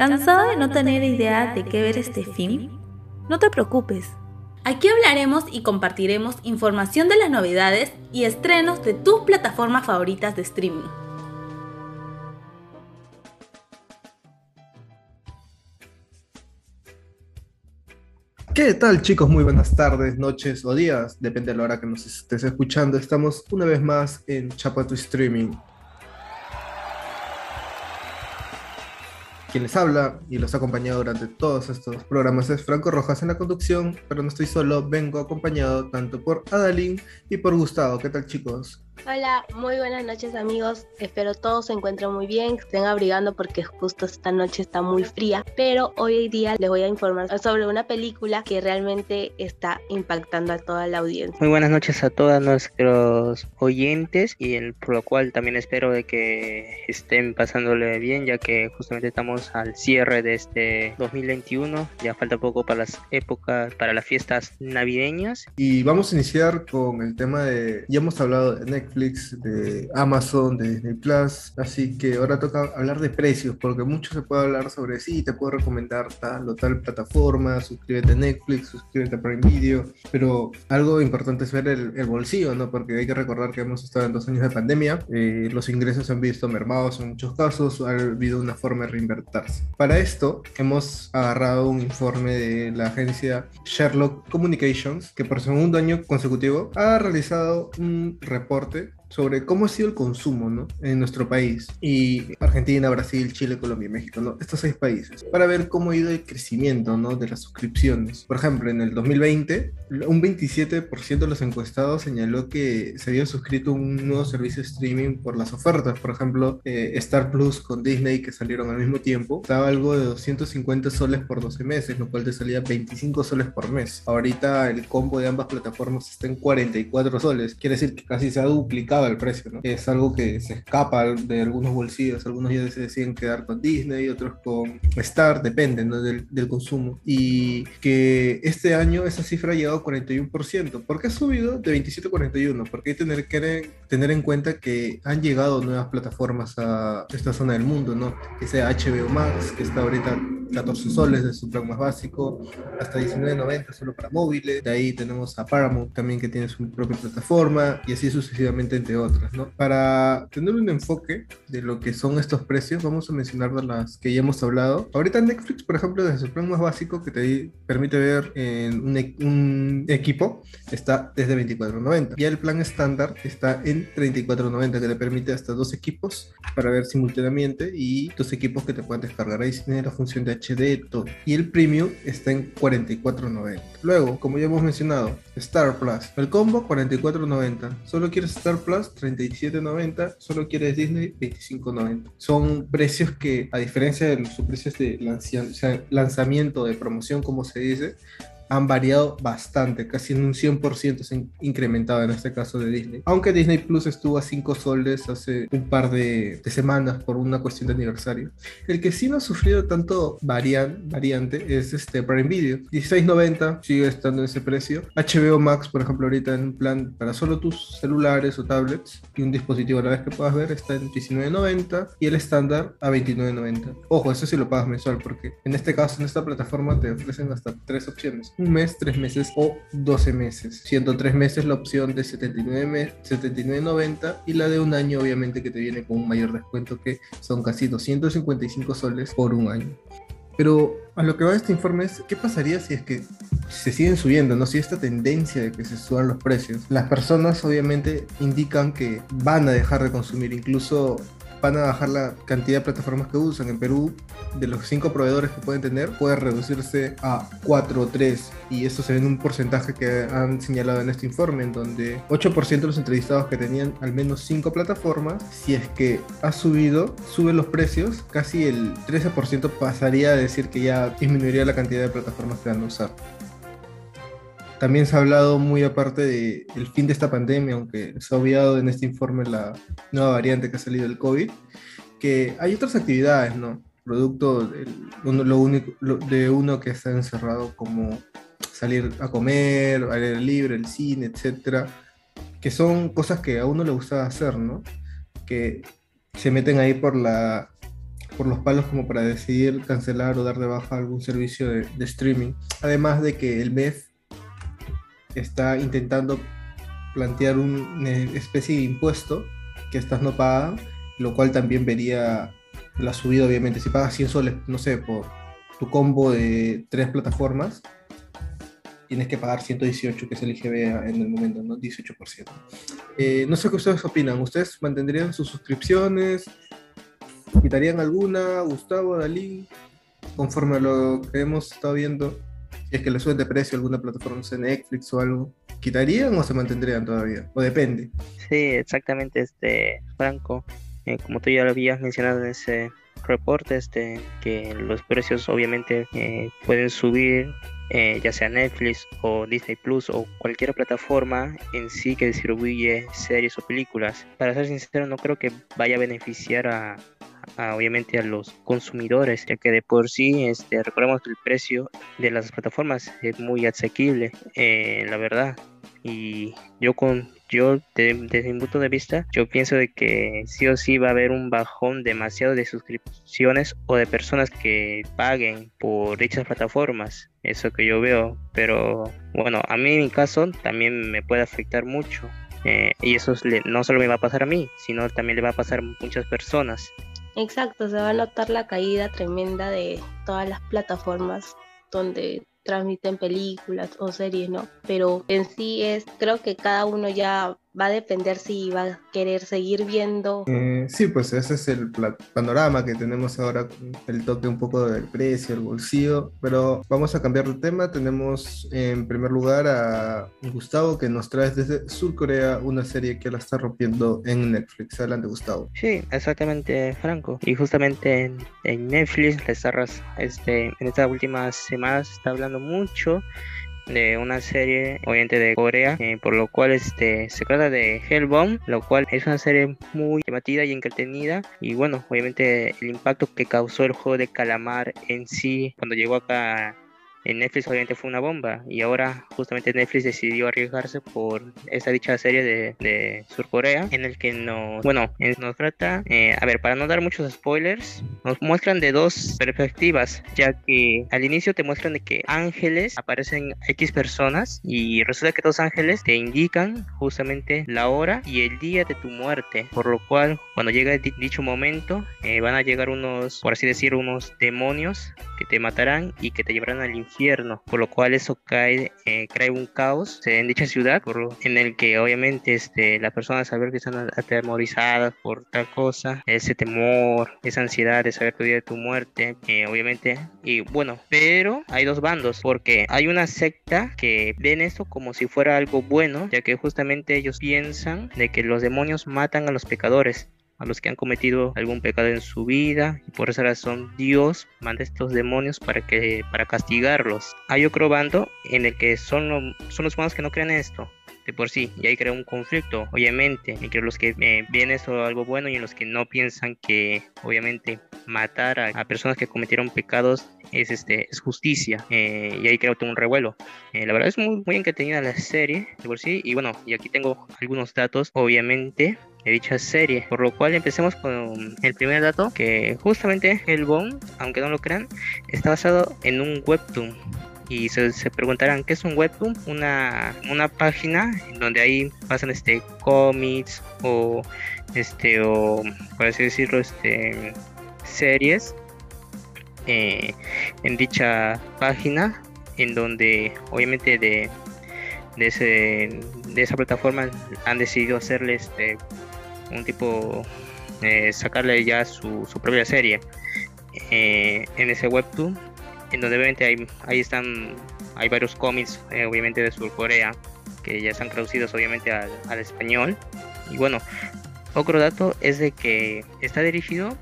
¿Cansado de no tener idea de qué ver este film? No te preocupes. Aquí hablaremos y compartiremos información de las novedades y estrenos de tus plataformas favoritas de streaming. ¿Qué tal chicos? Muy buenas tardes, noches o días, depende de la hora que nos estés escuchando. Estamos una vez más en Chapa tu Streaming, Quien les habla y los ha acompañado durante todos estos programas es Franco Rojas en la conducción, pero no estoy solo, vengo acompañado tanto por Adalín y por Gustavo. ¿Qué tal chicos? Hola, muy buenas noches amigos. Espero todos se encuentren muy bien, que estén abrigando porque justo esta noche está muy fría. Pero hoy día les voy a informar sobre una película que realmente está impactando a toda la audiencia. Muy buenas noches a todos nuestros oyentes y el, por lo cual también espero de que estén pasándole bien ya que justamente estamos al cierre de este 2021. Ya falta poco para las épocas, para las fiestas navideñas. Y vamos a iniciar con el tema de, ya hemos hablado de Netflix de Amazon, de Disney Plus. Así que ahora toca hablar de precios, porque mucho se puede hablar sobre sí, te puedo recomendar tal o tal plataforma, suscríbete a Netflix, suscríbete a Prime Video. Pero algo importante es ver el, bolsillo, ¿no? Porque hay que recordar que hemos estado en dos años de pandemia, eh, los ingresos se han visto mermados en muchos casos, ha habido una forma de reinvertirse. Para esto, hemos agarrado un informe de la agencia Sherlock Communications, que por segundo año consecutivo ha realizado un reporte santé. Sobre cómo ha sido el consumo ¿no? en nuestro país y Argentina, Brasil, Chile, Colombia y México, ¿no? estos seis países, para ver cómo ha ido el crecimiento ¿no? de las suscripciones. Por ejemplo, en el 2020, un 27% de los encuestados señaló que se había suscrito un nuevo servicio de streaming por las ofertas. Por ejemplo, eh, Star Plus con Disney, que salieron al mismo tiempo, estaba algo de 250 soles por 12 meses, lo cual te salía 25 soles por mes. Ahorita el combo de ambas plataformas está en 44 soles, quiere decir que casi se ha duplicado el precio, ¿no? Es algo que se escapa de algunos bolsillos, algunos ya se deciden quedar con Disney, otros con Star, depende ¿no? del, del, consumo. Y que este año esa cifra ha llegado a 41%. ¿Por qué ha subido de 27 a 41? Porque hay tener, que tener en cuenta que han llegado nuevas plataformas a esta zona del mundo, ¿no? Que sea HBO Max, que está ahorita 14 soles de su plan más básico, hasta 19.90 solo para móviles. De ahí tenemos a Paramount también que tiene su propia plataforma y así sucesivamente otras, ¿no? Para tener un enfoque de lo que son estos precios, vamos a mencionar de las que ya hemos hablado. Ahorita Netflix, por ejemplo, desde su plan más básico que te permite ver en un, e-, un equipo, está desde 24.90. Ya el plan estándar está en 34.90 que te permite hasta dos equipos para ver simultáneamente y dos equipos que te puedan descargar. Ahí tiene la función de HD todo. Y el premium está en 44.90. Luego, como ya hemos mencionado, Star Plus. El combo 44.90. Solo quieres Star Plus 37.90. Solo quieres Disney 25.90. Son precios que, a diferencia de los precios de lanzamiento de promoción, como se dice, han variado bastante, casi en un 100% se han incrementado en este caso de Disney. Aunque Disney Plus estuvo a 5 soles hace un par de, semanas por una cuestión de aniversario. El que sí no ha sufrido tanto variante es este Prime Video. 16.90 sigue estando en ese precio. HBO Max, por ejemplo, ahorita en un plan para solo tus celulares o tablets y un dispositivo a la vez que puedas ver está en 19.90 y el estándar a 29.90. Ojo, eso sí lo pagas mensual porque en este caso en esta plataforma te ofrecen hasta tres opciones un mes, tres meses o 12 meses. Siendo tres meses la opción de 79, 79.90 y la de un año obviamente que te viene con un mayor descuento que son casi 255 soles por un año. Pero a lo que va este informe es, ¿qué pasaría si es que se siguen subiendo, no? Si esta tendencia de que se suban los precios, las personas obviamente indican que van a dejar de consumir, incluso van a bajar la cantidad de plataformas que usan. En Perú, de los cinco proveedores que pueden tener, puede reducirse a 4 o 3. Y eso se ve en un porcentaje que han señalado en este informe, en donde 8% de los entrevistados que tenían al menos 5 plataformas, si es que ha subido, suben los precios, casi el 13% pasaría a decir que ya disminuiría la cantidad de plataformas que van a usar. También se ha hablado muy aparte del fin de esta pandemia, aunque se ha obviado en este informe la nueva variante que ha salido del COVID, que hay otras actividades, ¿no? Producto de, lo único, de uno que está encerrado como salir a comer, al aire libre, el cine, etcétera, que son cosas que a uno le gusta hacer, ¿no? Que se meten ahí por la por los palos como para decidir cancelar o dar de baja algún servicio de, de streaming. Además de que el MEF está intentando plantear una especie de impuesto que estas no pagan, lo cual también vería la subida, obviamente. Si pagas 100 soles, no sé, por tu combo de tres plataformas, tienes que pagar 118, que es el IGB en el momento, ¿no? 18%. Eh, no sé qué ustedes opinan. ¿Ustedes mantendrían sus suscripciones? ¿Quitarían alguna? Gustavo, Dalí, conforme a lo que hemos estado viendo, si es que le suben de precio alguna plataforma, no Netflix o algo, ¿quitarían o se mantendrían todavía? ¿O depende? Sí, exactamente, este, Franco. Eh, como tú ya lo habías mencionado en ese reporte, este, que los precios obviamente eh, pueden subir eh, ya sea Netflix o Disney Plus o cualquier plataforma en sí que distribuye series o películas. Para ser sincero, no creo que vaya a beneficiar a, obviamente a los consumidores, ya que de por sí, este, recordemos que el precio de las plataformas es muy asequible, eh, la verdad. Y yo con yo desde mi punto de vista, yo pienso de que sí o sí va a haber un bajón demasiado de suscripciones o de personas que paguen por dichas plataformas. Eso que yo veo. Pero bueno, a mí en mi caso también me puede afectar mucho. Eh, y eso no solo me va a pasar a mí, sino también le va a pasar a muchas personas. Exacto, se va a notar la caída tremenda de todas las plataformas donde transmiten películas o series, ¿no? Pero en sí es, creo que cada uno ya va a depender si va a querer seguir viendo. Eh, sí, pues ese es el panorama que tenemos ahora, el toque un poco del precio, el bolsillo, pero vamos a cambiar de tema. Tenemos en primer lugar a Gustavo que nos trae desde Sur Corea una serie que la está rompiendo en Netflix. Adelante, Gustavo. Sí, exactamente, Franco. Y justamente en, Netflix, este, en estas últimas semanas está hablando mucho de una serie obviamente de Corea, eh, por lo cual este, se trata de Hellbound, lo cual es una serie muy llamativa y entretenida. Y bueno, obviamente el impacto que causó el juego de calamar en sí cuando llegó acá en Netflix obviamente fue una bomba y ahora justamente Netflix decidió arriesgarse por esa dicha serie de, Surcorea en el que no bueno nos trata eh, a ver para no dar muchos spoilers nos muestran de dos perspectivas ya que al inicio te muestran de que ángeles aparecen X personas y resulta que dos ángeles te indican justamente la hora y el día de tu muerte por lo cual cuando llega dicho momento eh, van a llegar unos por así decir unos demonios que te matarán y que te llevarán al infierno por lo cual eso cae, eh, trae un caos en dicha ciudad, por, en el que obviamente este, las personas saber que están atemorizadas por tal cosa, ese temor, esa ansiedad de saber tu día tu muerte, eh, obviamente, y bueno, pero hay dos bandos, porque hay una secta que ven esto como si fuera algo bueno, ya que justamente ellos piensan de que los demonios matan a los pecadores a los que han cometido algún pecado en su vida y por esa razón Dios manda estos demonios para que para castigarlos. Hay otro bando en el que son, son los humanos que no creen esto de por sí y ahí crea un conflicto obviamente entre los que eh, ven esto algo bueno y los que no piensan que obviamente matar a, personas que cometieron pecados es este es justicia eh, y ahí crea un revuelo eh, la verdad es muy muy entretenida la serie de por sí y bueno y aquí tengo algunos datos obviamente de dicha serie. Por lo cual empecemos con el primer dato, que justamente Hellbound, aunque no lo crean, está basado en un webtoon. Y se, preguntarán, ¿qué es un webtoon? Una, una página donde ahí pasan este cómics o este o por así decirlo este series eh, en dicha página en donde obviamente de de, ese, de esa plataforma han decidido hacerle este un tipo, eh, sacarle ya su, su propia serie eh, en ese webtoon, en donde obviamente hay, ahí están, hay varios cómics, eh, obviamente de Surcorea, que ya están traducidos obviamente al, español. Y bueno, otro dato es de que está dirigido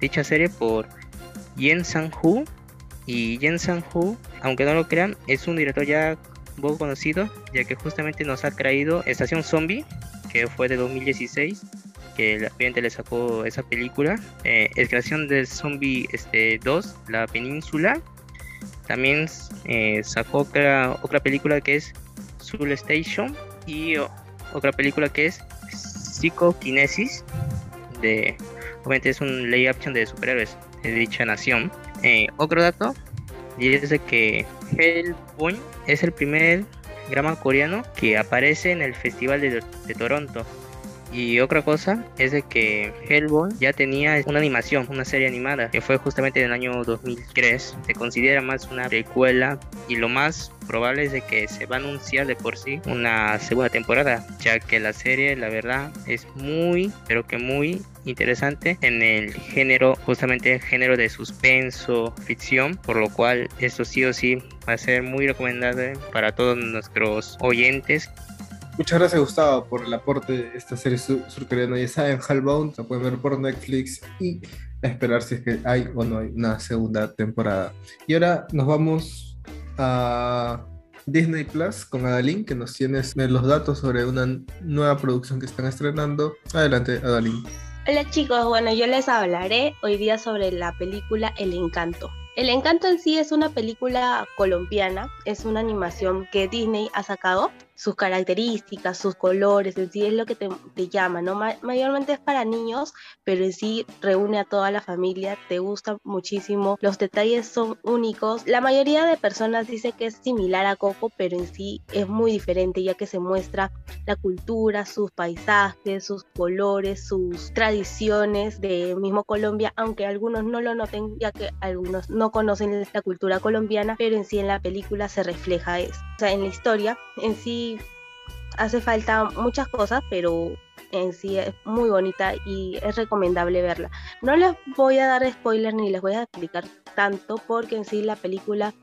dicha serie por Yen Sang-hoo. Y Yen Sang-hoo, aunque no lo crean, es un director ya poco conocido, ya que justamente nos ha traído Estación Zombie, que fue de 2016 que la gente le sacó esa película eh, es creación de Zombie este, 2 La Península también eh, sacó otra, otra película que es Soul Station y otra película que es Psicokinesis de obviamente es un lay action de superhéroes de dicha nación. Eh, otro dato, y que Hellboy es el primer drama coreano que aparece en el Festival de, de Toronto y otra cosa es de que Hellboy ya tenía una animación, una serie animada, que fue justamente en el año 2003. Se considera más una precuela y lo más probable es de que se va a anunciar de por sí una segunda temporada, ya que la serie, la verdad, es muy, pero que muy interesante en el género, justamente el género de suspenso, ficción, por lo cual esto sí o sí va a ser muy recomendable para todos nuestros oyentes Muchas gracias Gustavo por el aporte de esta serie surcoreana. Ya saben, Hellbound la pueden ver por Netflix y esperar si es que hay o no hay una segunda temporada. Y ahora nos vamos a Disney Plus con Adalín, que nos tiene los datos sobre una nueva producción que están estrenando. Adelante, Adalín. Hola chicos, bueno, yo les hablaré hoy día sobre la película El Encanto. El Encanto en sí es una película colombiana, es una animación que Disney ha sacado sus características, sus colores, en sí es lo que te, llama, ¿no? mayormente es para niños, pero en sí reúne a toda la familia, te gusta muchísimo, los detalles son únicos. La mayoría de personas dice que es similar a Coco, pero en sí es muy diferente, ya que se muestra la cultura, sus paisajes, sus colores, sus tradiciones de mismo Colombia, aunque algunos no lo noten, ya que algunos no conocen la cultura colombiana, pero en sí en la película se refleja eso. O sea, en la historia, en sí hace falta muchas cosas, pero en sí es muy bonita y es recomendable verla. No les voy a dar spoilers ni les voy a explicar tanto porque en sí la película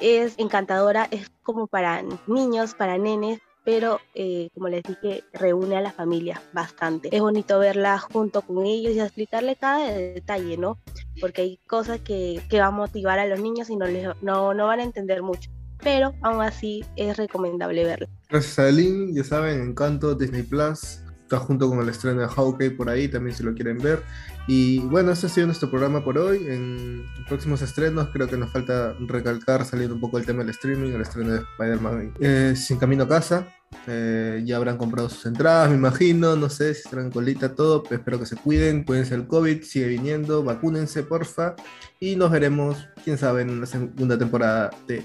es encantadora, es como para niños, para nenes, pero eh, como les dije, reúne a la familia bastante. Es bonito verla junto con ellos y explicarle cada detalle, ¿no? Porque hay cosas que, que van a motivar a los niños y no, les, no, no van a entender mucho pero aún así es recomendable verlo. Gracias a Lynn, ya saben, Encanto, Disney Plus, está junto con el estreno de Hawkeye por ahí, también si lo quieren ver. Y bueno, este ha sido nuestro programa por hoy. En próximos estrenos creo que nos falta recalcar, saliendo un poco el tema del streaming, el estreno de Spider-Man eh, Sin Camino a Casa. Eh, ya habrán comprado sus entradas, me imagino, no sé si estarán colita, todo, pero espero que se cuiden, cuídense el COVID, sigue viniendo, vacúnense, porfa, y nos veremos, quién sabe, en la segunda temporada de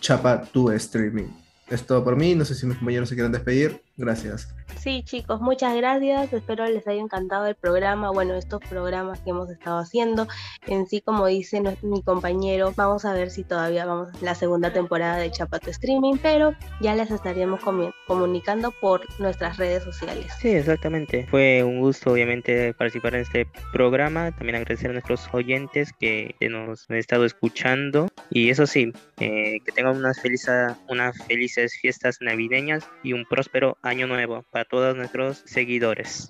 Chapa tu Streaming. Es todo por mí, no sé si mis compañeros se quieren despedir. Gracias. Sí, chicos, muchas gracias. Espero les haya encantado el programa. Bueno, estos programas que hemos estado haciendo. En sí, como dice mi compañero, vamos a ver si todavía vamos a la segunda temporada de Chapato Streaming, pero ya les estaríamos comunicando por nuestras redes sociales. Sí, exactamente. Fue un gusto, obviamente, participar en este programa. También agradecer a nuestros oyentes que nos han estado escuchando. Y eso sí, eh, que tengan unas, felices, unas felices fiestas navideñas y un próspero año nuevo para todos nuestros seguidores.